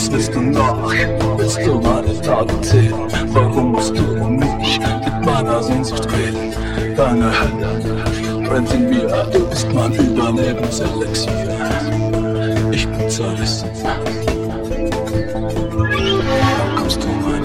was willst du noch? Willst du meine Tage zählen? Warum musst du um mich mit meiner Sehnsucht reden? Deine Hände in mir, du bist mein Überlebenselixier. Ich bin zerrissen. Kommst du mein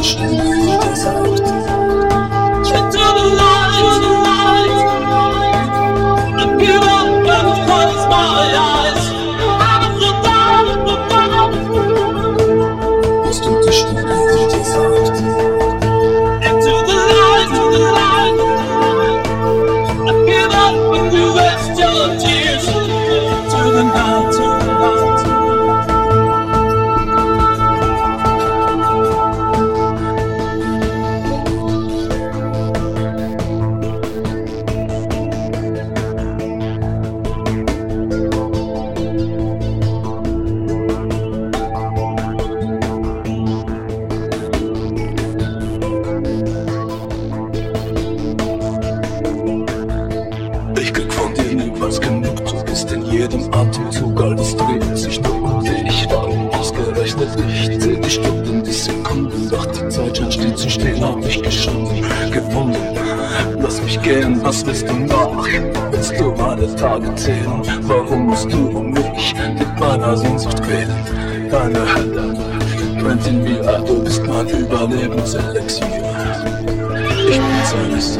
Musst jedem Atemzug, alles dreht sich nur um dich. Warum ausgerechnet ich? Zähl die Stunden, die Sekunden, doch die Zeit scheint still zu stehen, hab ich geschunden, gefunden. Lass mich gehen, was willst du noch? Willst du meine Tage zählen? Warum musst du um mich mit meiner Sehnsucht quälen? Deine Hände brennt in mir, du bist mein Überlebenselixier. Ich bezahle es.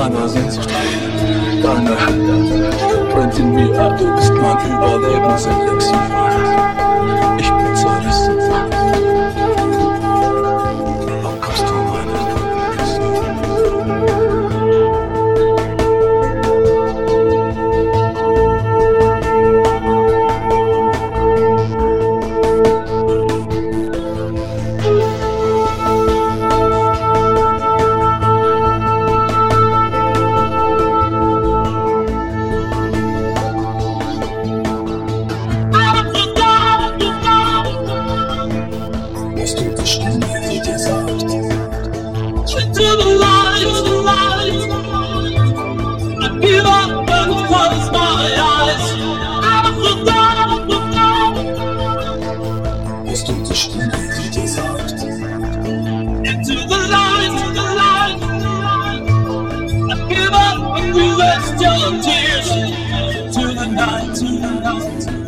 Mit meiner Sehnsucht reden? Deine Hände brennt in mir, du bist mein Überlebenselixier. Ich your tears to the night, to the night.